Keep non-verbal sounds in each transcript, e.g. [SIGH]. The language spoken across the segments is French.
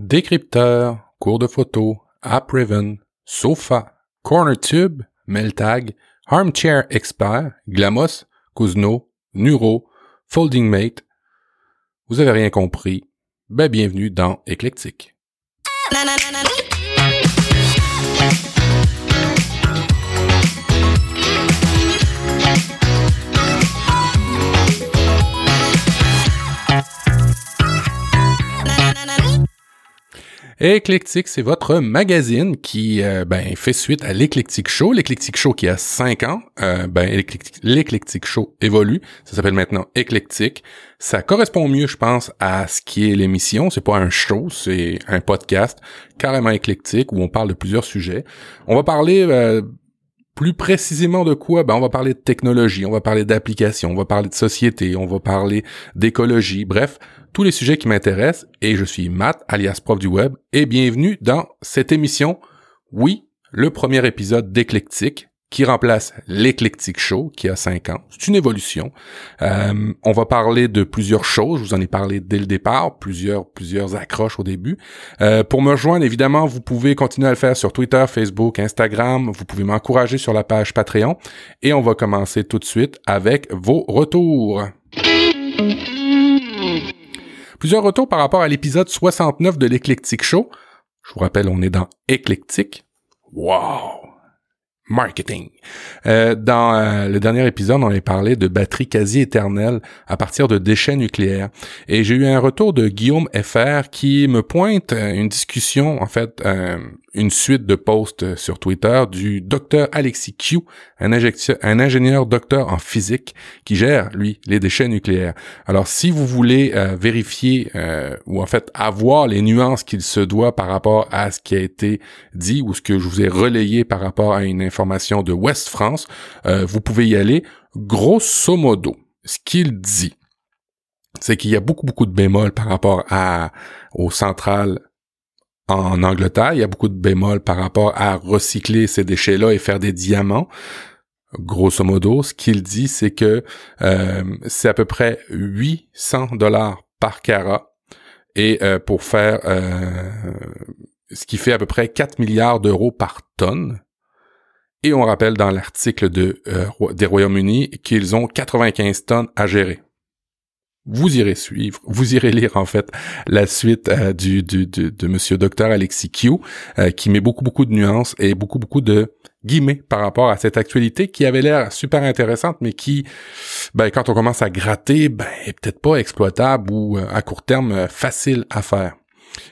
Décrypteur, cours de photo, AppRiven, Sofa, CornerTube, Meltag, Armchair Expert, Glamos, Kuzno, Nuro, FoldingMate. Vous avez rien compris? Ben bienvenue dans Éclectique. Éclectique, c'est votre magazine qui euh, ben, fait suite à l'Éclectique Show. L'Éclectique Show qui a 5 ans, euh, ben, l'Éclectique Show évolue. Ça s'appelle maintenant Éclectique. Ça correspond mieux, je pense, à ce qui est l'émission. C'est pas un show, c'est un podcast carrément éclectique où on parle de plusieurs sujets. On va parler euh, plus précisément de quoi? Ben, on va parler de technologie, on va parler d'applications, on va parler de société, on va parler d'écologie, bref, tous les sujets qui m'intéressent et je suis Matt, alias prof du web, et bienvenue dans cette émission. Oui, le premier épisode d'Éclectique, qui remplace l'Eclectic Show, qui a cinq ans. C'est une évolution. Euh, on va parler de plusieurs choses. Je vous en ai parlé dès le départ, plusieurs plusieurs accroches au début. Euh, pour me rejoindre, évidemment, vous pouvez continuer à le faire sur Twitter, Facebook, Instagram. Vous pouvez m'encourager sur la page Patreon. Et on va commencer tout de suite avec vos retours. Plusieurs retours par rapport à l'épisode 69 de l'Eclectic Show. Je vous rappelle, on est dans Éclectique. Wow! Marketing. Euh, dans euh, le dernier épisode, on avait parlé de batteries quasi éternelles à partir de déchets nucléaires. Et j'ai eu un retour de Guillaume FR qui me pointe euh, une discussion, en fait, une suite de posts sur Twitter du docteur Alexis Q, un, un ingénieur docteur en physique qui gère, lui, les déchets nucléaires. Alors, si vous voulez vérifier ou en fait avoir les nuances qu'il se doit par rapport à ce qui a été dit ou ce que je vous ai relayé par rapport à une information de West France, euh, vous pouvez y aller. Grosso modo, ce qu'il dit, c'est qu'il y a beaucoup, beaucoup de bémols par rapport à, aux centrales en Angleterre. Il y a beaucoup de bémols par rapport à recycler ces déchets-là et faire des diamants. Grosso modo, ce qu'il dit, c'est que euh, c'est à peu près 800 dollars par carat. Et euh, pour faire ce qui fait à peu près 4 milliards d'euros par tonne. Et on rappelle dans l'article de, euh, des Royaumes-Unis qu'ils ont 95 tonnes à gérer. Vous irez suivre, vous irez lire en fait la suite euh, du, du, de Monsieur Docteur Alexis Q, euh, qui met beaucoup beaucoup de nuances et beaucoup beaucoup de guillemets par rapport à cette actualité qui avait l'air super intéressante, mais qui, ben, quand on commence à gratter, ben, est peut-être pas exploitable ou à court terme facile à faire.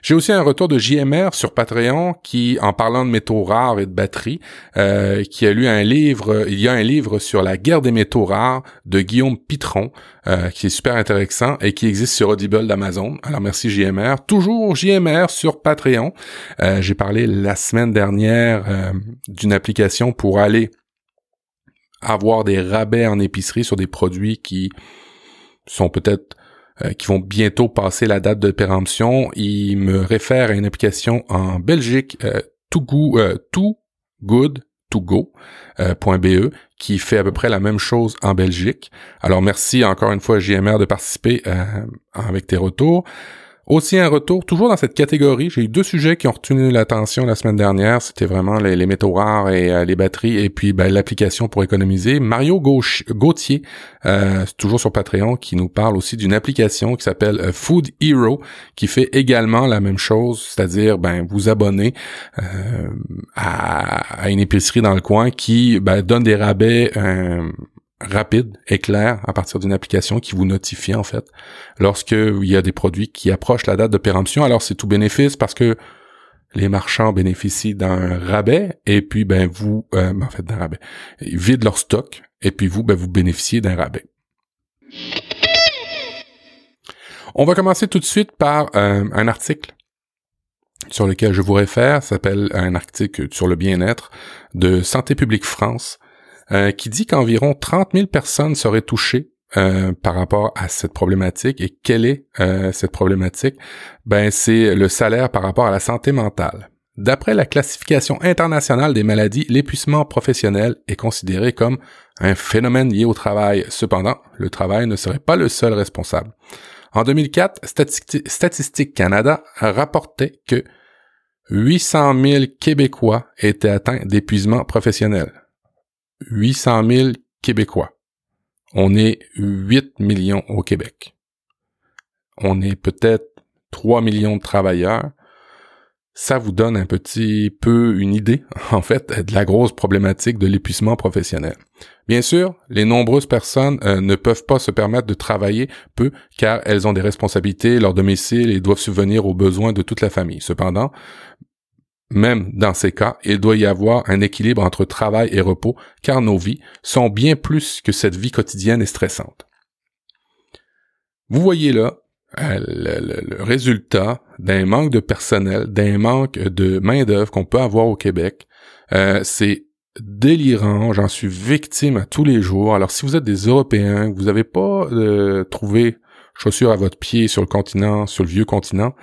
J'ai aussi un retour de JMR sur Patreon qui, en parlant de métaux rares et de batteries, euh, qui a lu un livre, il y a un livre sur la guerre des métaux rares de Guillaume Pitron, euh, qui est super intéressant et qui existe sur Audible d'Amazon. Alors merci JMR. Toujours JMR sur Patreon. Euh, j'ai parlé la semaine dernière d'une application pour aller avoir des rabais en épicerie sur des produits qui sont peut-être euh, qui vont bientôt passer la date de péremption. Il me réfère à une application en Belgique, euh, Too, euh, too Good To Go, euh, .be, qui fait à peu près la même chose en Belgique. Alors merci encore une fois JMR de participer avec tes retours. Aussi un retour, toujours dans cette catégorie, j'ai eu deux sujets qui ont retenu l'attention la semaine dernière. C'était vraiment les, métaux rares et euh, les batteries, et puis ben, l'application pour économiser. Mario Gauthier, euh, toujours sur Patreon, qui nous parle aussi d'une application qui s'appelle euh, Food Hero, qui fait également la même chose, c'est-à-dire ben vous abonner à, une épicerie dans le coin qui ben, donne des rabais rapide et clair à partir d'une application qui vous notifie en fait lorsque il y a des produits qui approchent la date de péremption. Alors c'est tout bénéfice parce que les marchands bénéficient d'un rabais et puis ben vous euh, en fait d'un rabais ils vident leur stock et puis vous ben vous bénéficiez d'un rabais. On va commencer tout de suite par euh, un article sur lequel je vous réfère, s'appelle un article sur le bien-être de Santé publique France euh, qui dit qu'environ 30 000 personnes seraient touchées euh, par rapport à cette problématique. Et quelle est euh, cette problématique? Ben, c'est le salaire par rapport à la santé mentale. D'après la classification internationale des maladies, l'épuisement professionnel est considéré comme un phénomène lié au travail. Cependant, le travail ne serait pas le seul responsable. En 2004, Statistique Canada rapportait que 800 000 Québécois étaient atteints d'épuisement professionnel. 800 000 Québécois. On est 8 millions au Québec. On est peut-être 3 millions de travailleurs ça vous donne un petit peu une idée, [LAUGHS] en fait, de la grosse problématique de l'épuisement professionnel. Bien sûr, les nombreuses personnes euh, ne peuvent pas se permettre de travailler peu car elles ont des responsabilités, leur domicile et doivent subvenir aux besoins de toute la famille. Cependant, même dans ces cas, il doit y avoir un équilibre entre travail et repos car nos vies sont bien plus que cette vie quotidienne et stressante. Vous voyez là euh, le, résultat d'un manque de personnel, d'un manque de main-d'œuvre qu'on peut avoir au Québec. Euh, c'est délirant, j'en suis victime à tous les jours. Alors si vous êtes des Européens, que vous n'avez pas euh, trouvé chaussures à votre pied sur le continent, sur le vieux continent,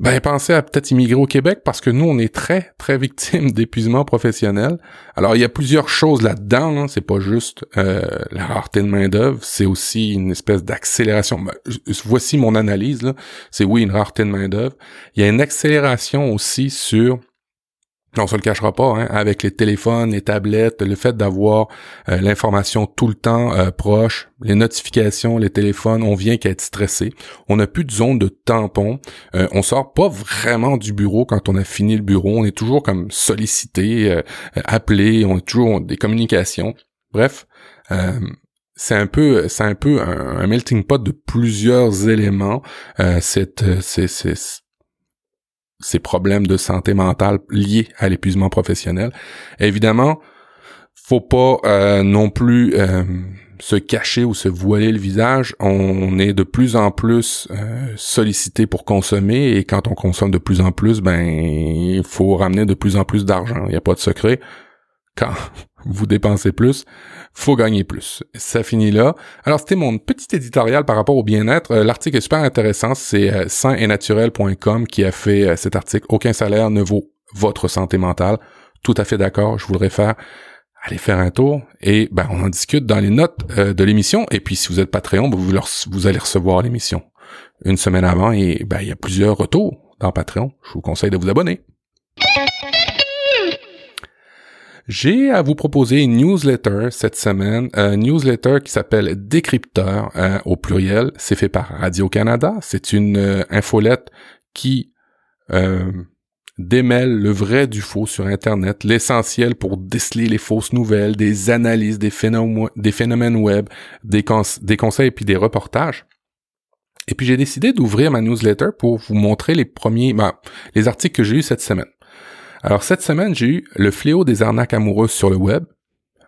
ben pensez à peut-être immigrer au Québec parce que nous on est très très victimes [LAUGHS] d'épuisement professionnel. Alors il y a plusieurs choses là-dedans, hein. c'est pas juste euh, la rareté de main d'œuvre, c'est aussi une espèce d'accélération. Ben, voici mon analyse c'est oui une rareté de main d'œuvre. Il y a une accélération aussi sur on se le cachera pas, hein, avec les téléphones, les tablettes, le fait d'avoir euh, l'information tout le temps euh, proche, les notifications, les téléphones, on vient qu'à être stressé. On n'a plus de zone de tampon. Euh, on sort pas vraiment du bureau quand on a fini le bureau. On est toujours comme sollicité, euh, appelé, on est toujours des communications. Bref, c'est un peu, c'est un peu un, melting pot de plusieurs éléments. c'est, c'est ces problèmes de santé mentale liés à l'épuisement professionnel. évidemment, faut pas euh, non plus euh, se cacher ou se voiler le visage. On est de plus en plus euh, sollicité pour consommer et quand on consomme de plus en plus, ben il faut ramener de plus en plus d'argent. Il n'y a pas de secret. Quand vous dépensez plus, faut gagner plus. Ça finit là. Alors, c'était mon petit éditorial par rapport au bien-être. Euh, l'article est super intéressant. C'est euh, sainetnaturel.com qui a fait euh, cet article. Aucun salaire ne vaut votre santé mentale. Tout à fait d'accord. Je voudrais faire allez faire un tour et ben on en discute dans les notes de l'émission et puis si vous êtes Patreon ben, vous, vous allez recevoir l'émission une semaine avant et ben il y a plusieurs retours dans Patreon je vous conseille de vous abonner j'ai à vous proposer une newsletter cette semaine, une newsletter qui s'appelle Décrypteur euh, au pluriel. C'est fait par Radio-Canada. C'est une euh, infolette qui euh, démêle le vrai du faux sur Internet, l'essentiel pour déceler les fausses nouvelles, des analyses, des, phénomènes, des phénomènes web, des, des conseils puis des reportages. Et puis j'ai décidé d'ouvrir ma newsletter pour vous montrer les premiers, ben, les articles que j'ai eus cette semaine. Alors cette semaine, j'ai eu Le fléau des arnaques amoureuses sur le web.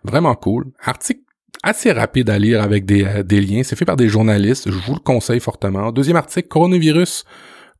Vraiment cool. Article assez rapide à lire avec des, euh, liens. C'est fait par des journalistes. Je vous le conseille fortement. Deuxième article, coronavirus.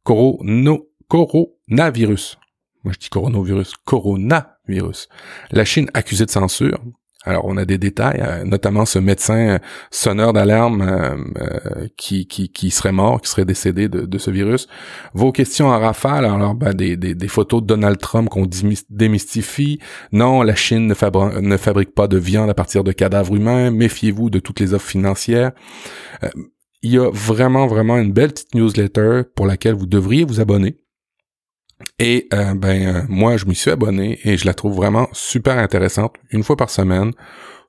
Coronavirus. Moi, je dis coronavirus. Coronavirus. La Chine accusée de censure. Alors, on a des détails, euh, notamment ce médecin euh, sonneur d'alarme euh, qui, qui, qui, serait mort, qui serait décédé de, ce virus. Vos questions en rafale, alors ben, des, des, photos de Donald Trump qu'on démystifie. Non, la Chine ne, ne, fabrique pas de viande à partir de cadavres humains. Méfiez-vous de toutes les offres financières. il y a vraiment, vraiment une belle petite newsletter pour laquelle vous devriez vous abonner. Et euh, ben euh, moi je m'y suis abonné et je la trouve vraiment super intéressante une fois par semaine.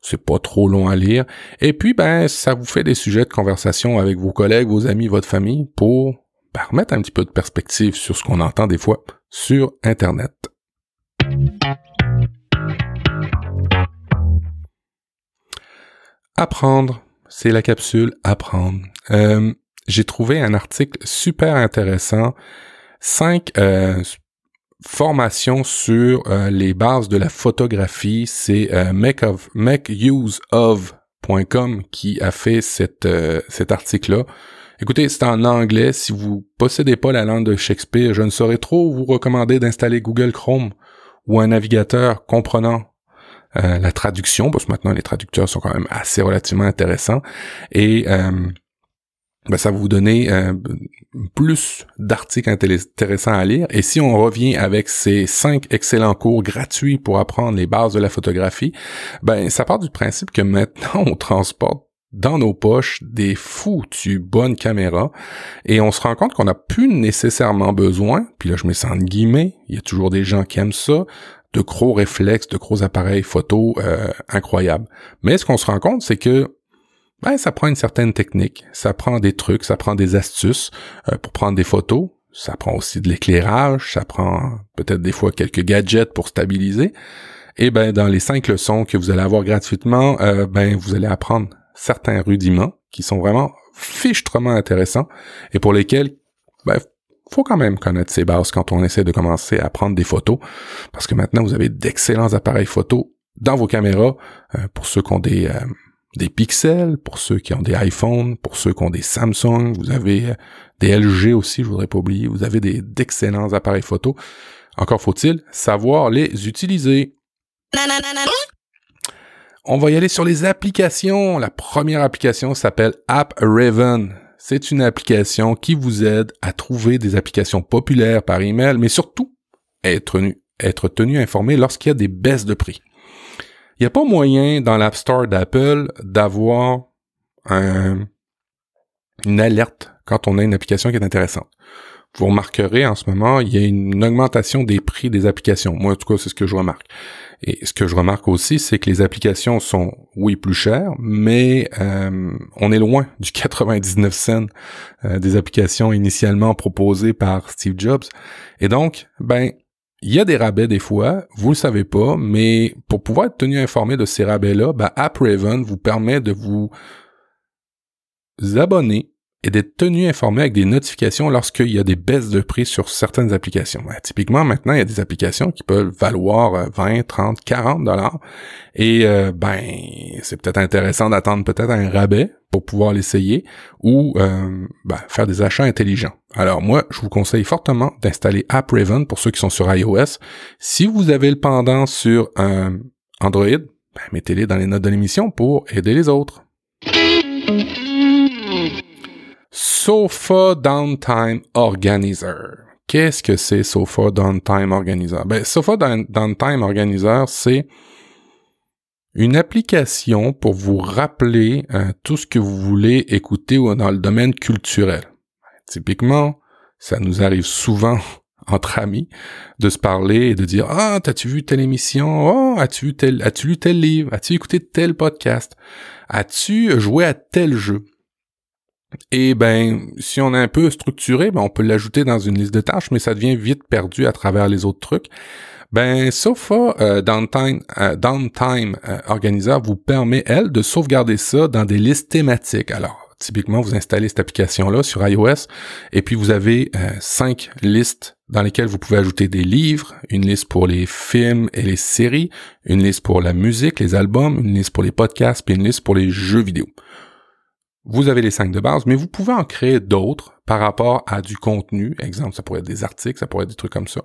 C'est pas trop long à lire. Et puis ben ça vous fait des sujets de conversation avec vos collègues, vos amis, votre famille pour ben, remettre un petit peu de perspective sur ce qu'on entend des fois sur Internet. Apprendre, c'est la capsule Apprendre. Euh, j'ai trouvé un article super intéressant Cinq euh, formations sur euh, les bases de la photographie. C'est euh, makeuseof.com qui a fait cette, euh, cet article-là. Écoutez, c'est en anglais. Si vous possédez pas la langue de Shakespeare, je ne saurais trop vous recommander d'installer Google Chrome ou un navigateur comprenant la traduction, parce que maintenant les traducteurs sont quand même assez relativement intéressants. Et ben, ça va vous donner euh, plus d'articles intéressants à lire. Et si on revient avec ces cinq excellents cours gratuits pour apprendre les bases de la photographie, ben ça part du principe que maintenant on transporte dans nos poches des foutues bonnes caméras et on se rend compte qu'on n'a plus nécessairement besoin, puis là je mets ça en guillemets, il y a toujours des gens qui aiment ça, de gros réflexes, de gros appareils photo euh, incroyables. Mais ce qu'on se rend compte, c'est que ben, ça prend une certaine technique, ça prend des trucs, ça prend des astuces euh, pour prendre des photos, ça prend aussi de l'éclairage, ça prend peut-être des fois quelques gadgets pour stabiliser. Et ben dans les cinq leçons que vous allez avoir gratuitement, euh, ben vous allez apprendre certains rudiments qui sont vraiment fichtrement intéressants et pour lesquels ben faut quand même connaître ses bases quand on essaie de commencer à prendre des photos. Parce que maintenant vous avez d'excellents appareils photo dans vos caméras euh, pour ceux qui ont des euh, des pixels, pour ceux qui ont des iPhones, pour ceux qui ont des Samsung, vous avez euh, des LG aussi, je voudrais pas oublier, vous avez des d'excellents appareils photo. Encore faut-il savoir les utiliser. On va y aller sur les applications. La première application s'appelle App Raven. C'est une application qui vous aide à trouver des applications populaires par email, mais surtout être, être tenu informé lorsqu'il y a des baisses de prix. Il n'y a pas moyen dans l'App Store d'Apple d'avoir un, une alerte quand on a une application qui est intéressante. Vous remarquerez en ce moment, il y a une augmentation des prix des applications. Moi, en tout cas, c'est ce que je remarque. Et ce que je remarque aussi, c'est que les applications sont, oui, plus chères, mais euh, on est loin du 99 cents euh, des applications initialement proposées par Steve Jobs. Et donc, ben, il y a des rabais des fois, vous le savez pas, mais pour pouvoir être tenu informé de ces rabais-là, ben AppRaven vous permet de vous abonner et d'être tenu informé avec des notifications lorsqu'il y a des baisses de prix sur certaines applications. Typiquement, maintenant, il y a des applications qui peuvent valoir 20, 30, 40 dollars. Et euh, ben, c'est peut-être intéressant d'attendre peut-être un rabais pour pouvoir l'essayer ou euh, ben, faire des achats intelligents. Alors moi, je vous conseille fortement d'installer AppRaven pour ceux qui sont sur iOS. Si vous avez le pendant sur un Android, ben, mettez-les dans les notes de l'émission pour aider les autres. Sofa Downtime Organizer. Qu'est-ce que c'est Sofa Downtime Organizer? Ben, Sofa Downtime Organizer, c'est une application pour vous rappeler euh, tout ce que vous voulez écouter dans le domaine culturel. Typiquement, ça nous arrive souvent [LAUGHS] entre amis de se parler et de dire ah t'as-tu vu telle émission? Oh as-tu vu tel as-tu lu tel livre? As-tu écouté tel podcast? As-tu joué à tel jeu et ben, si on est un peu structuré, ben on peut l'ajouter dans une liste de tâches, mais ça devient vite perdu à travers les autres trucs. Ben, Sofa euh, Downtime, euh, Downtime euh, Organizer vous permet, elle, de sauvegarder ça dans des listes thématiques. Alors, typiquement, vous installez cette application-là sur iOS, et puis vous avez euh, cinq listes dans lesquelles vous pouvez ajouter des livres, une liste pour les films et les séries, une liste pour la musique, les albums, une liste pour les podcasts, puis une liste pour les jeux vidéo. Vous avez les cinq de base, mais vous pouvez en créer d'autres par rapport à du contenu. Exemple, ça pourrait être des articles, ça pourrait être des trucs comme ça.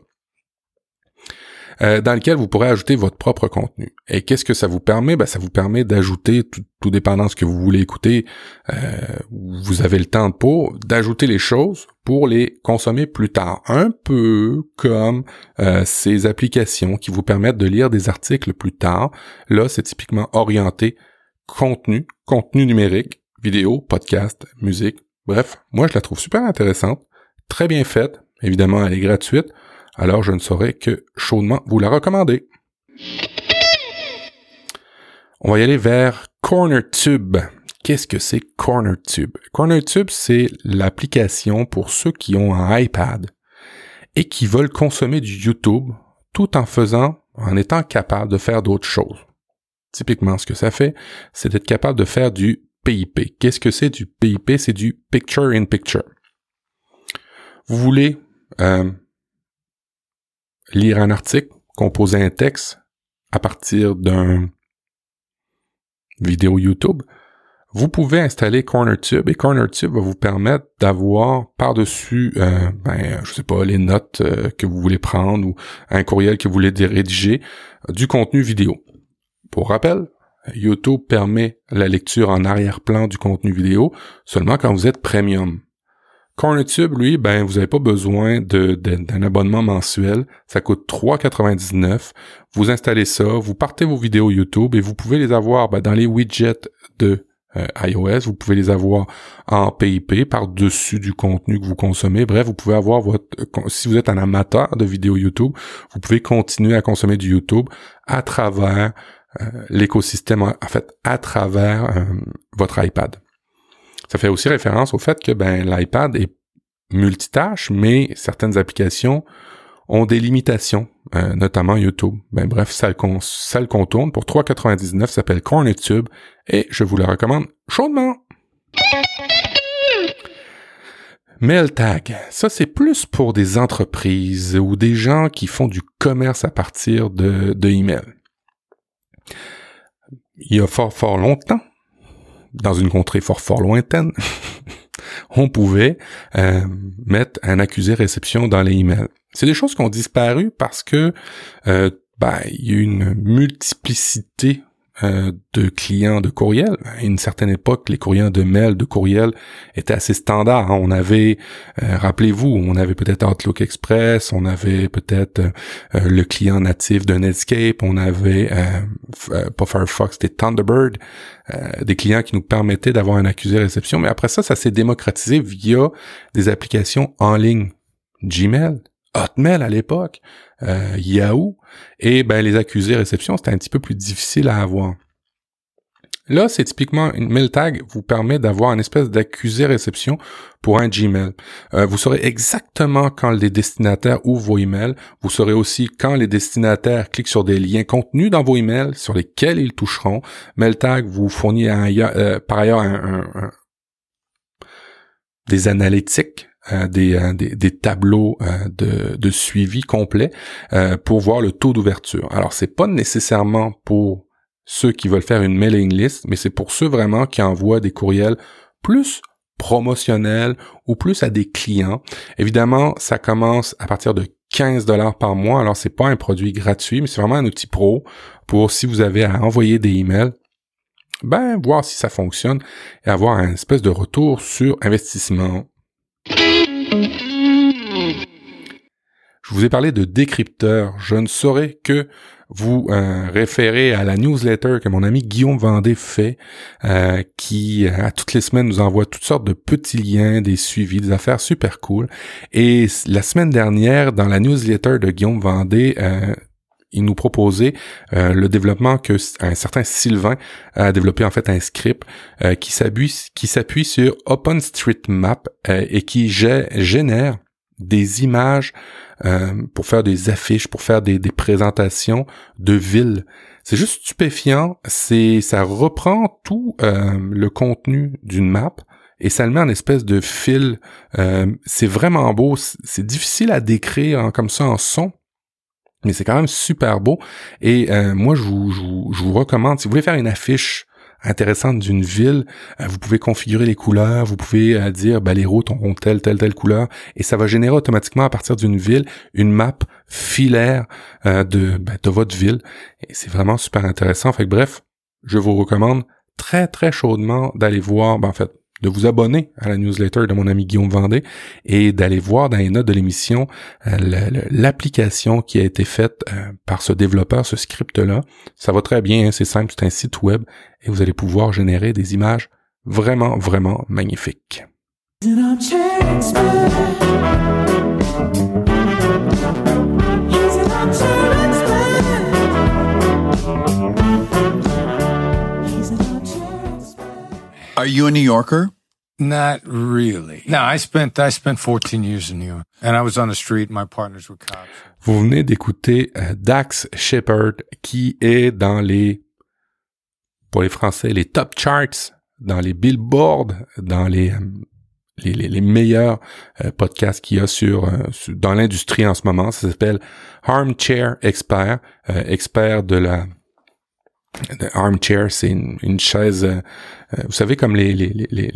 Euh, dans lequel vous pourrez ajouter votre propre contenu. Et qu'est-ce que ça vous permet? Ben, ça vous permet d'ajouter, tout, tout, dépendant de ce que vous voulez écouter, euh, vous avez le temps pour, d'ajouter les choses pour les consommer plus tard. Un peu comme euh, ces applications qui vous permettent de lire des articles plus tard. Là, c'est typiquement orienté contenu, contenu numérique vidéo, podcast, musique. Bref, moi je la trouve super intéressante, très bien faite. Évidemment, elle est gratuite, alors je ne saurais que chaudement vous la recommander. On va y aller vers CornerTube. Qu'est-ce que c'est CornerTube? CornerTube, c'est l'application pour ceux qui ont un iPad et qui veulent consommer du YouTube tout en faisant, en étant capable de faire d'autres choses. Typiquement, ce que ça fait, c'est d'être capable de faire du PIP. Qu'est-ce que c'est du PIP? C'est du Picture in Picture. Vous voulez euh, lire un article, composer un texte à partir d'un vidéo YouTube, vous pouvez installer CornerTube et CornerTube va vous permettre d'avoir par-dessus, euh, ben, je sais pas, les notes euh, que vous voulez prendre ou un courriel que vous voulez rédiger, du contenu vidéo. Pour rappel, YouTube permet la lecture en arrière-plan du contenu vidéo seulement quand vous êtes premium. CornerTube, lui, ben, vous n'avez pas besoin d'un abonnement mensuel. Ça coûte 3,99. Vous installez ça, vous partez vos vidéos YouTube et vous pouvez les avoir ben, dans les widgets de euh, iOS. Vous pouvez les avoir en PIP par-dessus du contenu que vous consommez. Bref, vous pouvez avoir votre... Si vous êtes un amateur de vidéos YouTube, vous pouvez continuer à consommer du YouTube à travers euh, l'écosystème, en fait, à travers euh, votre iPad. Ça fait aussi référence au fait que ben, l'iPad est multitâche, mais certaines applications ont des limitations, euh, notamment YouTube. Ben bref, ça, le contourne pour 3,99, s'appelle CornerTube et je vous le recommande chaudement. MailTag, ça c'est plus pour des entreprises ou des gens qui font du commerce à partir de, de email. Il y a fort fort longtemps, dans une contrée fort fort lointaine, [LAUGHS] on pouvait euh, mettre un accusé réception dans les emails. C'est des choses qui ont disparu parce que euh, ben, il y a une multiplicité euh, de clients de courriel. À une certaine époque, les courriels de mail, de courriel étaient assez standards. On avait, euh, rappelez-vous, on avait peut-être Outlook Express, on avait peut-être euh, le client natif de Netscape, on avait pas Firefox, c'était Thunderbird, des clients qui nous permettaient d'avoir un accusé réception. Mais après ça, ça s'est démocratisé via des applications en ligne. Gmail, Hotmail à l'époque, euh, Yahoo, et ben les accusés réception, c'était un petit peu plus difficile à avoir. Là, c'est typiquement une mail tag vous permet d'avoir une espèce d'accusé réception pour un Gmail. Euh, vous saurez exactement quand les destinataires ouvrent vos emails. Vous saurez aussi quand les destinataires cliquent sur des liens contenus dans vos emails sur lesquels ils toucheront. Mailtag vous fournit euh, par ailleurs des analytiques euh, euh, des, des, tableaux euh, de, suivi complet pour voir le taux d'ouverture. Alors, c'est pas nécessairement pour ceux qui veulent faire une mailing list, mais c'est pour ceux vraiment qui envoient des courriels plus promotionnels ou plus à des clients. Évidemment, ça commence à partir de 15 dollars par mois. Alors, c'est pas un produit gratuit, mais c'est vraiment un outil pro pour si vous avez à envoyer des emails, ben, voir si ça fonctionne et avoir un espèce de retour sur investissement je vous ai parlé de décrypteur. Je ne saurais que vous euh, référer à la newsletter que mon ami Guillaume Vendée fait, euh, qui euh, à toutes les semaines nous envoie toutes sortes de petits liens, des suivis, des affaires super cool. Et la semaine dernière, dans la newsletter de Guillaume Vendée, il nous proposait le développement que un certain Sylvain a développé en fait un script qui s'appuie qui s'appuie sur OpenStreetMap et qui génère des images euh, pour faire des affiches, pour faire des, présentations de villes. C'est juste stupéfiant. C'est ça reprend tout euh, le contenu d'une map et ça le met en espèce de fil. Euh, c'est vraiment beau. C'est difficile à décrire comme ça en son. Mais c'est quand même super beau. Et moi, je, vous, je vous recommande, si vous voulez faire une affiche intéressante d'une ville, euh, vous pouvez configurer les couleurs, vous pouvez euh, dire ben, les routes auront telle, telle, telle couleur, et ça va générer automatiquement à partir d'une ville une map filaire euh, de, ben, de votre ville. Et c'est vraiment super intéressant. Fait bref, je vous recommande très très chaudement d'aller voir, ben, en fait, de vous abonner à la newsletter de mon ami Guillaume Vendée et d'aller voir dans les notes de l'émission euh, l'application qui a été faite euh, par ce développeur, ce script-là. Ça va très bien, hein, c'est simple, c'est un site web et vous allez pouvoir générer des images vraiment, vraiment magnifiques. You a New Yorker? Not really. No, I spent I spent 14 years in New York, and I was on the street. My partners were cops. Vous venez d'écouter euh, Dax Shepard, qui est dans les, pour les Français, les top charts, dans les billboards, dans les euh, les, les, les, meilleurs euh, podcasts qu'il y a sur, euh, dans l'industrie en ce moment. Ça s'appelle Armchair Expert, euh, expert de la armchair, c'est une, chaise, euh, euh, vous savez, comme les, les, les,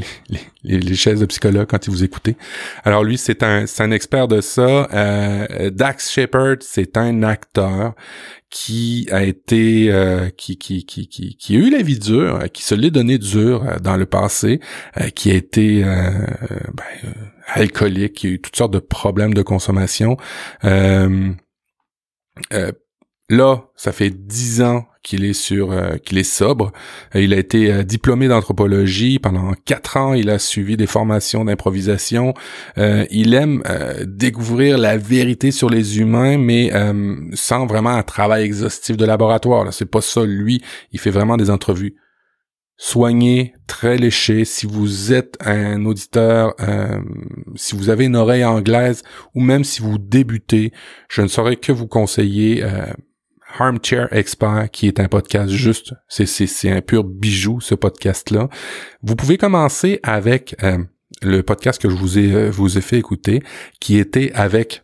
les, les chaises de psychologue quand ils vous écoutez. Alors lui, c'est un, un expert de ça. Euh, Dax Shepard, c'est un acteur qui a été, qui, qui, qui, qui, qui, a eu la vie dure, qui se l'est donné dur dans le passé, qui a été ben, alcoolique, qui a eu toutes sortes de problèmes de consommation. Là, ça fait dix ans qu'il est sur euh, qu'il est sobre. il a été diplômé d'anthropologie pendant quatre ans. Il a suivi des formations d'improvisation. il aime découvrir la vérité sur les humains, mais sans vraiment un travail exhaustif de laboratoire. C'est pas ça lui. Il fait vraiment des entrevues soigné, très léché. Si vous êtes un auditeur, euh, si vous avez une oreille anglaise ou même si vous débutez, je ne saurais que vous conseiller euh, Armchair Expert, qui est un podcast juste, c'est un pur bijou ce podcast-là. Vous pouvez commencer avec euh, le podcast que je vous ai euh, vous ai fait écouter, qui était avec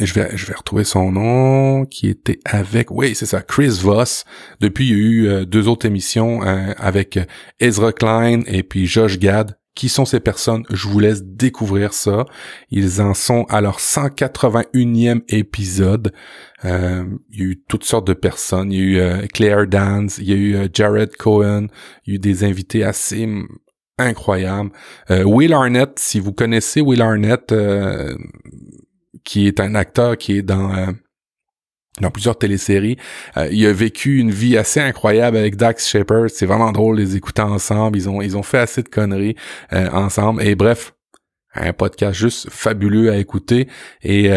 je vais, je vais retrouver son nom, qui était avec, oui, c'est ça, Chris Voss. Depuis, il y a eu euh, deux autres émissions avec Ezra Klein et puis Josh Gad. Qui sont ces personnes? Je vous laisse découvrir ça. Ils en sont à leur 181e épisode. Euh, il y a eu toutes sortes de personnes. Il y a eu Claire Dance, il y a eu Jared Cohen, il y a eu des invités assez incroyables. Will Arnett, si vous connaissez Will Arnett, qui est un acteur qui est dans euh, dans plusieurs téléséries. Euh, il a vécu une vie assez incroyable avec Dax Shepard. C'est vraiment drôle les écouter ensemble. Ils ont ils ont fait assez de conneries euh, ensemble. Et bref, un podcast juste fabuleux à écouter. Et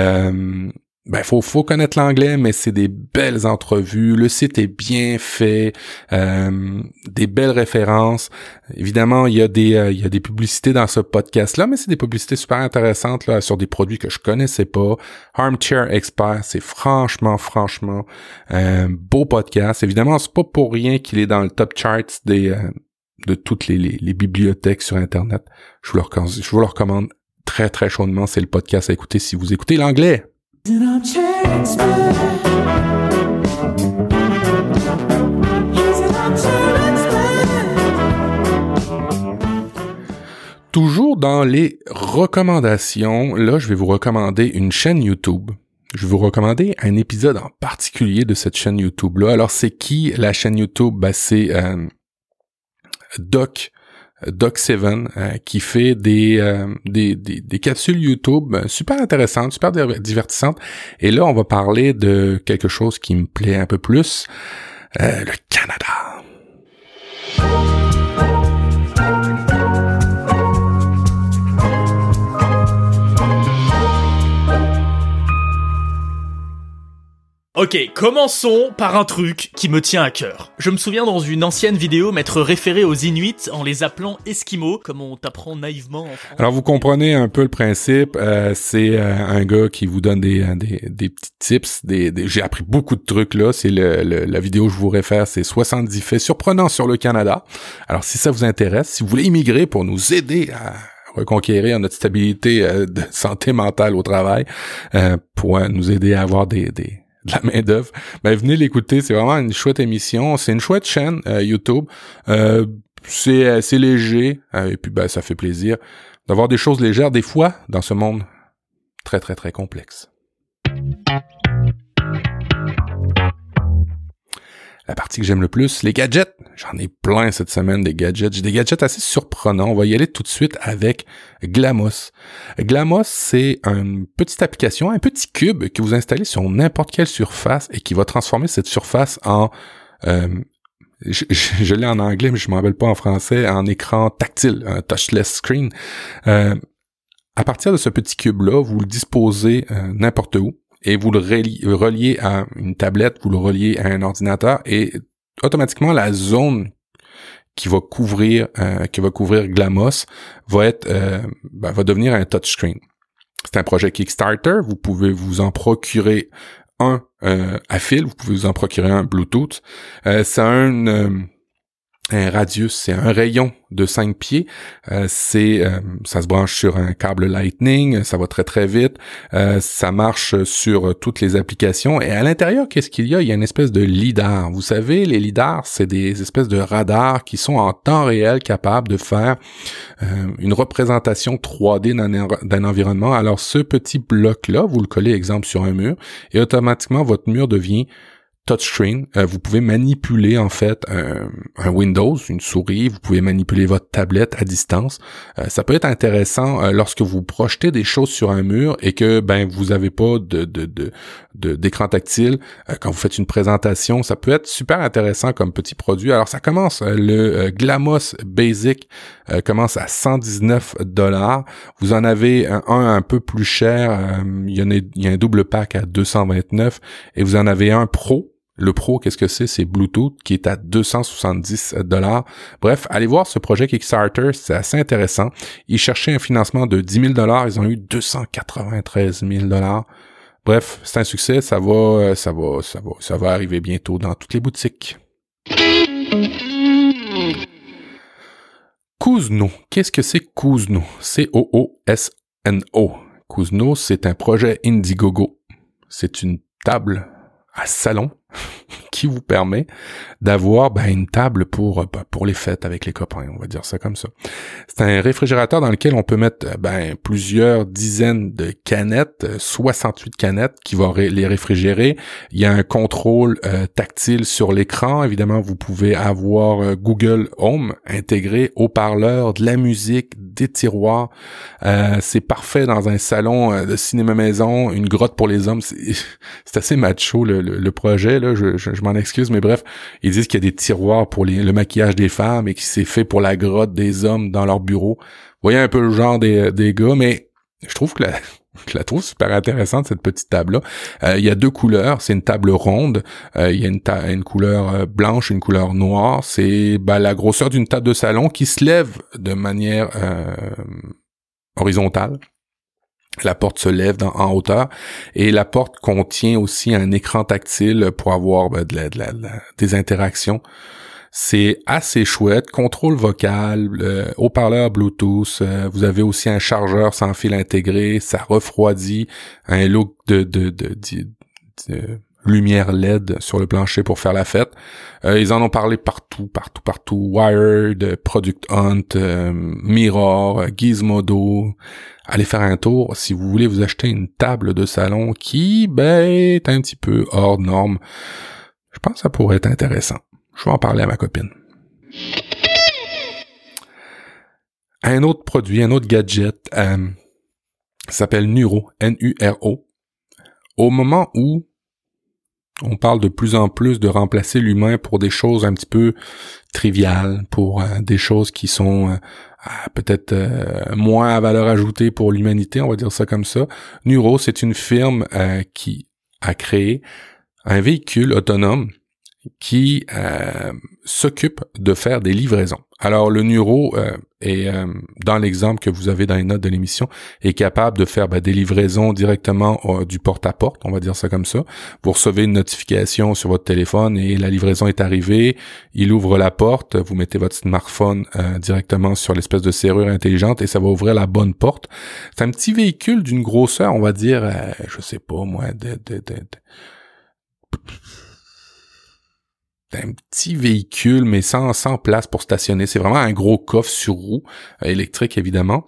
ben faut faut connaître l'anglais mais c'est des belles entrevues. Le site est bien fait euh, des belles références. Évidemment il y a des euh, il y a des publicités dans ce podcast là mais c'est des publicités super intéressantes là sur des produits que je connaissais pas. Armchair Expert c'est franchement franchement un beau podcast. Évidemment c'est pas pour rien qu'il est dans le top charts des euh, de toutes les, les, les, bibliothèques sur internet. Je vous le je vous le recommande très très chaudement. C'est le podcast à écouter si vous écoutez l'anglais Toujours dans les recommandations, là je vais vous recommander une chaîne YouTube. Je vais vous recommander un épisode en particulier de cette chaîne YouTube là. Alors c'est qui la chaîne YouTube? Ben c'est euh, Doc Doc7 euh, qui fait euh, des, des, des, capsules YouTube euh, super intéressantes, super divertissantes. Et là, on va parler de quelque chose qui me plaît un peu plus, le Canada. Ok, commençons par un truc qui me tient à cœur. Je me souviens dans une ancienne vidéo m'être référé aux Inuits en les appelant Esquimaux, comme on t'apprend naïvement. Alors vous comprenez un peu le principe, euh, c'est euh, un gars qui vous donne des, des, des petits tips, des, j'ai appris beaucoup de trucs là, c'est le, la vidéo que je vous réfère, c'est 70 faits surprenants sur le Canada. Alors si ça vous intéresse, si vous voulez immigrer pour nous aider à reconquérir notre stabilité euh, de santé mentale au travail, pour nous aider à avoir des, des de la main d'œuvre, ben venez l'écouter. C'est vraiment une chouette émission. C'est une chouette chaîne euh, YouTube. Euh, c'est assez léger euh, et puis ben ça fait plaisir d'avoir des choses légères des fois dans ce monde très très très complexe. La partie que j'aime le plus, les gadgets. J'en ai plein cette semaine des gadgets. J'ai des gadgets assez surprenants. On va y aller tout de suite avec Glamos. Glamos, c'est une petite application, un petit cube que vous installez sur n'importe quelle surface et qui va transformer cette surface en euh, je, l'ai en anglais, mais je m'en rappelle pas en français, en écran tactile, un touchless screen. Euh, à partir de ce petit cube-là, vous le disposez euh, n'importe où et vous le reliez à une tablette, vous le reliez à un ordinateur et automatiquement la zone qui va couvrir euh, qui va couvrir Glamos va être euh, ben, va devenir un touchscreen. C'est un projet Kickstarter, vous pouvez vous en procurer un euh, à fil, vous pouvez vous en procurer un Bluetooth. c'est un un radius, c'est un rayon de 5 pieds. Euh, c'est, euh, ça se branche sur un câble Lightning, ça va très très vite. Euh, ça marche sur toutes les applications. Et à l'intérieur, qu'est-ce qu'il y a? Il y a une espèce de lidar. Vous savez, les lidars, c'est des espèces de radars qui sont en temps réel capables de faire une représentation 3D d'un environnement. Alors ce petit bloc-là, vous le collez exemple sur un mur, et automatiquement votre mur devient touchscreen. Euh, vous pouvez manipuler en fait un, un, Windows, une souris. Vous pouvez manipuler votre tablette à distance. Euh, ça peut être intéressant euh, lorsque vous projetez des choses sur un mur et que ben vous avez pas de de d'écran tactile quand vous faites une présentation. Ça peut être super intéressant comme petit produit. Alors ça commence le Glamos Basic commence à 119 dollars. Vous en avez un, un, peu plus cher. il y en a, il y a un double pack à 229 et vous en avez un Pro le Pro, qu'est-ce que c'est? C'est Bluetooth qui est à 270 dollars. Bref, allez voir ce projet Kickstarter, c'est assez intéressant. Ils cherchaient un financement de 10 000 dollars, ils ont eu 293 000 dollars. Bref, c'est un succès, ça va, ça va, ça va, ça va arriver bientôt dans toutes les boutiques. Kuzno, qu'est-ce que c'est Kuzno? C-O-O-S-N-O. Kuzno, c'est un projet Indiegogo. C'est une table à salon [LAUGHS] qui vous permet d'avoir ben, une table pour euh, pour les fêtes avec les copains, on va dire ça comme ça. C'est un réfrigérateur dans lequel on peut mettre euh, ben, plusieurs dizaines de canettes, 68 euh, canettes qui vont les réfrigérer. Il y a un contrôle tactile sur l'écran. Évidemment, vous pouvez avoir Google Home intégré, haut-parleur, de la musique, des tiroirs. c'est parfait dans un salon de cinéma maison, une grotte pour les hommes. C'est [LAUGHS] assez macho le, projet. Je, m'en excuse, mais bref, ils disent qu'il y a des tiroirs pour le maquillage des femmes et qui s'est fait pour la grotte des hommes dans leur bureau. Vous voyez un peu le genre des, des gars, mais je trouve que la, [LAUGHS] je la trouve super intéressante cette petite table là. Euh, il y a deux couleurs, c'est une table ronde. Euh, il y a une, couleur euh, blanche, une couleur noire. C'est bah, la grosseur d'une table de salon qui se lève de manière horizontale. La porte se lève en hauteur et la porte contient aussi un écran tactile pour avoir ben, de des interactions. C'est assez chouette. Contrôle vocal, euh, haut-parleur Bluetooth. Euh, vous avez aussi un chargeur sans fil intégré. Ça refroidit. Un look de, de, de, de lumière LED sur le plancher pour faire la fête. Euh, ils en ont parlé partout, partout, partout. Wired, Product Hunt, euh, Mirror, Gizmodo. Allez faire un tour si vous voulez vous acheter une table de salon qui, ben, est un petit peu hors norme. Je pense que ça pourrait être intéressant. Je vais en parler à ma copine. Un autre produit, un autre gadget, euh, s'appelle Nuro, N-U-R-O. Au moment où on parle de plus en plus de remplacer l'humain pour des choses un petit peu triviales, pour euh, des choses qui sont euh, peut-être euh, moins à valeur ajoutée pour l'humanité, on va dire ça comme ça. Nuro, c'est une firme qui a créé un véhicule autonome qui s'occupe de faire des livraisons. Alors le Nuro euh, est euh, dans l'exemple que vous avez dans les notes de l'émission est capable de faire ben, des livraisons directement euh, du porte-à-porte, on va dire ça comme ça. Vous recevez une notification sur votre téléphone et la livraison est arrivée. Il ouvre la porte, vous mettez votre smartphone directement sur l'espèce de serrure intelligente et ça va ouvrir la bonne porte. C'est un petit véhicule d'une grosseur, on va dire, je sais pas moi, de, de, de un petit véhicule, mais sans, sans place pour stationner. C'est vraiment un gros coffre sur roue, euh, électrique évidemment.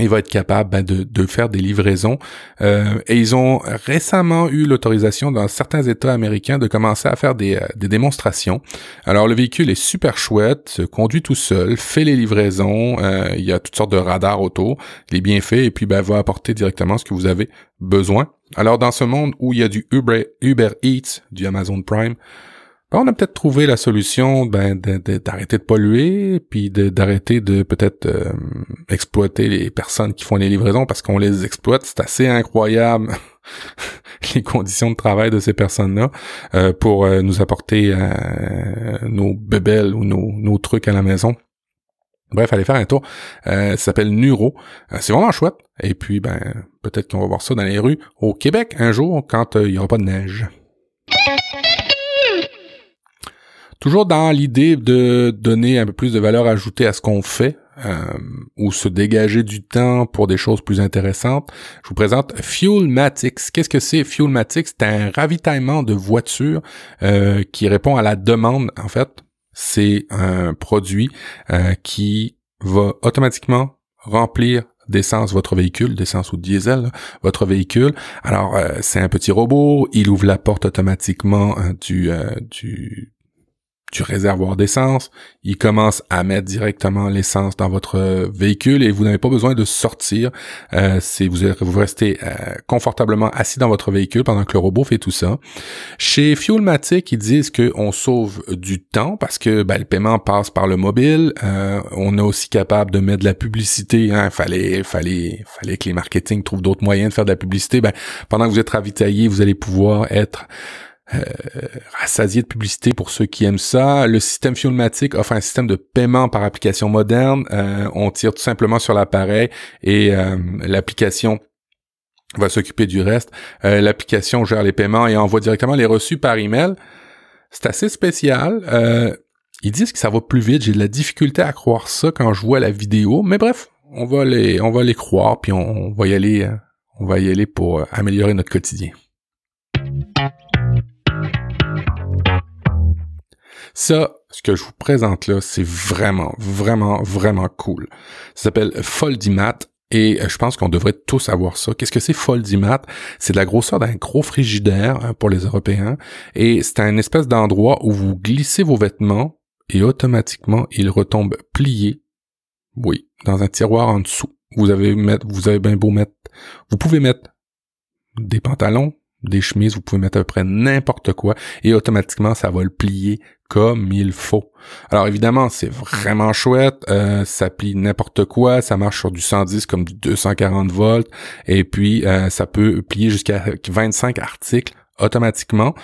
Il va être capable ben, de, faire des livraisons. Euh, et ils ont récemment eu l'autorisation dans certains États américains de commencer à faire des, euh, démonstrations. Alors le véhicule est super chouette, se conduit tout seul, fait les livraisons. il y a toutes sortes de radars auto. Il est bien fait et puis ben, va apporter directement ce que vous avez besoin. Alors dans ce monde où il y a du Uber, Uber Eats, du Amazon Prime, on a peut-être trouvé la solution ben, d'arrêter de, polluer, puis d'arrêter de, peut-être euh, exploiter les personnes qui font les livraisons parce qu'on les exploite. C'est assez incroyable [LAUGHS] les conditions de travail de ces personnes-là euh, pour euh, nous apporter nos bébelles ou nos, nos, trucs à la maison. Bref, allez faire un tour. ça s'appelle Nuro. c'est vraiment chouette. Et puis, ben, peut-être qu'on va voir ça dans les rues au Québec un jour quand il y aura pas de neige. Toujours dans l'idée de donner un peu plus de valeur ajoutée à ce qu'on fait, euh, ou se dégager du temps pour des choses plus intéressantes, je vous présente Fuelmatics. Qu'est-ce que c'est Fuelmatics? C'est un ravitaillement de voitures euh, qui répond à la demande, en fait. C'est un produit euh, qui va automatiquement remplir d'essence votre véhicule, d'essence ou de diesel, votre véhicule. Alors, euh, c'est un petit robot, il ouvre la porte automatiquement euh, du, du du réservoir d'essence, il commence à mettre directement l'essence dans votre véhicule et vous n'avez pas besoin de sortir. Euh, c'est vous, vous restez euh, confortablement assis dans votre véhicule pendant que le robot fait tout ça. Chez Fuelmatic, ils disent qu'on sauve du temps parce que ben, le paiement passe par le mobile. Euh, on est aussi capable de mettre de la publicité. Hein. Fallait, fallait, fallait que les marketing trouvent d'autres moyens de faire de la publicité. Ben, pendant que vous êtes ravitaillé, vous allez pouvoir être rassasié de publicité pour ceux qui aiment ça. Le système Fuelmatic offre un système de paiement par application moderne. Euh, on tire tout simplement sur l'appareil et euh, l'application va s'occuper du reste. Euh, l'application gère les paiements et envoie directement les reçus par email. C'est assez spécial. Euh, ils disent que ça va plus vite. J'ai de la difficulté à croire ça quand je vois la vidéo, mais bref, on va les, on va les croire puis on va y aller, on va y aller pour améliorer notre quotidien. Ça, ce que je vous présente là, c'est vraiment, vraiment, vraiment cool. Ça s'appelle Foldimat et euh, je pense qu'on devrait tous avoir ça. Qu'est-ce que c'est Foldimat? C'est de la grosseur d'un gros frigidaire hein, pour les Européens et c'est un espèce d'endroit où vous glissez vos vêtements et automatiquement ils retombent pliés. Oui, dans un tiroir en dessous. Vous avez vous avez bien beau mettre, vous pouvez mettre des pantalons, des chemises, vous pouvez mettre à peu près n'importe quoi et automatiquement ça va le plier comme il faut. Alors évidemment, c'est vraiment chouette, euh, ça plie n'importe quoi, ça marche sur du 110 comme du 240 volts et puis euh, ça peut plier jusqu'à 25 articles automatiquement.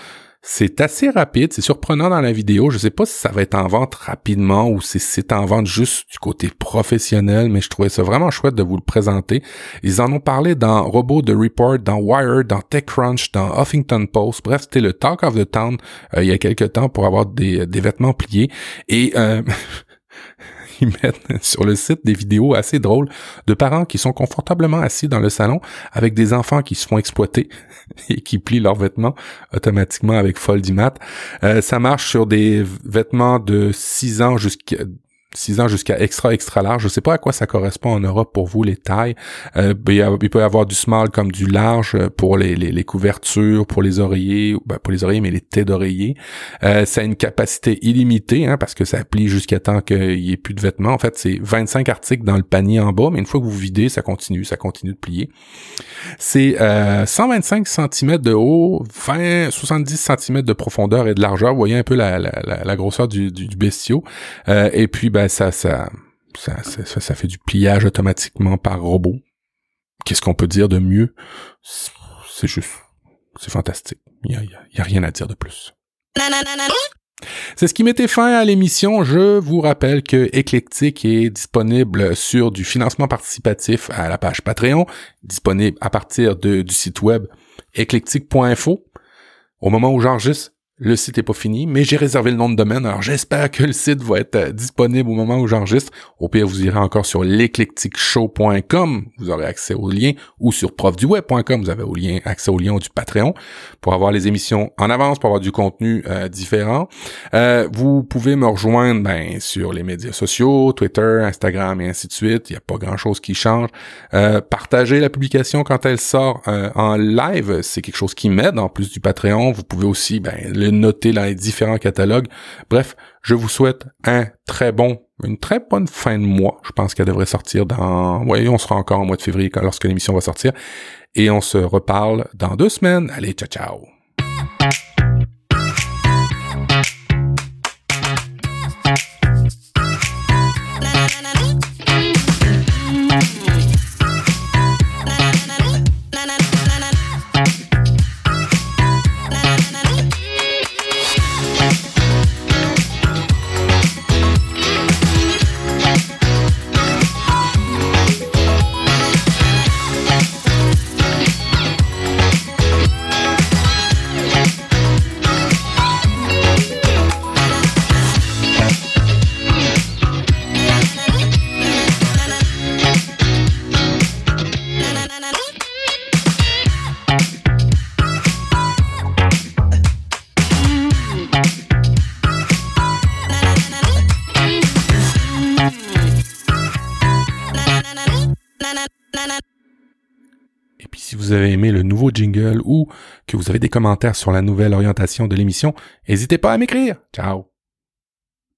C'est assez rapide, c'est surprenant dans la vidéo. Je sais pas si ça va être en vente rapidement ou si c'est en vente juste du côté professionnel, mais je trouvais ça vraiment chouette de vous le présenter. Ils en ont parlé dans Robot de Report, dans Wired, dans TechCrunch, dans Huffington Post. Bref, c'était le talk of the town euh, il y a quelques temps pour avoir des, des vêtements pliés. Et euh, [LAUGHS] [LAUGHS] ils mettent sur le site des vidéos assez drôles de parents qui sont confortablement assis dans le salon avec des enfants qui se font exploiter [LAUGHS] et qui plient leurs vêtements automatiquement avec Foldimat. Euh, ça marche sur des vêtements de 6 ans jusqu'à 6 ans jusqu'à extra extra large. Je sais pas à quoi ça correspond en Europe pour vous les tailles. Euh, il, peut y avoir du small comme du large pour les, les, couvertures, pour les oreillers, ben, pour les oreillers mais les têtes d'oreiller. Euh, ça a une capacité illimitée hein, parce que ça plie jusqu'à temps qu'il y ait plus de vêtements. En fait, c'est 25 articles dans le panier en bas, mais une fois que vous videz, ça continue, ça continue de plier. C'est euh, 125 cm de haut, 20, 70 cm de profondeur et de largeur. Vous voyez un peu la, la, la, grosseur du, du, bestiau. Euh, et puis ben ça, ça, fait du pliage automatiquement par robot. Qu'est-ce qu'on peut dire de mieux? C'est juste, c'est fantastique. Il y a, rien à dire de plus. C'est ce qui mettait fin à l'émission. Je vous rappelle que Eclectic est disponible sur du financement participatif à la page Patreon, disponible à partir du site web eclectic.info. Au moment où j'enregistre, le site est pas fini, mais j'ai réservé le nom de domaine, alors j'espère que le site va être euh, disponible au moment où j'enregistre. Au pire, vous irez encore sur l'éclecticshow.com, vous aurez accès au lien, ou sur profduweb.com, vous avez accès au lien du Patreon pour avoir les émissions en avance, pour avoir du contenu euh, différent. Euh, vous pouvez me rejoindre ben, sur les médias sociaux, Twitter, Instagram et ainsi de suite. Il n'y a pas grand-chose qui change. partagez la publication quand elle sort en live, c'est quelque chose qui m'aide en plus du Patreon. Vous pouvez aussi ben, le noter dans les différents catalogues. Bref, je vous souhaite un très bon, une très bonne fin de mois. Je pense qu'elle devrait sortir dans, oui, on sera encore en mois de février lorsque l'émission va sortir. Et on se reparle dans deux semaines. Allez, ciao, ciao. Vous avez des commentaires sur la nouvelle orientation de l'émission, n'hésitez pas à m'écrire. Ciao.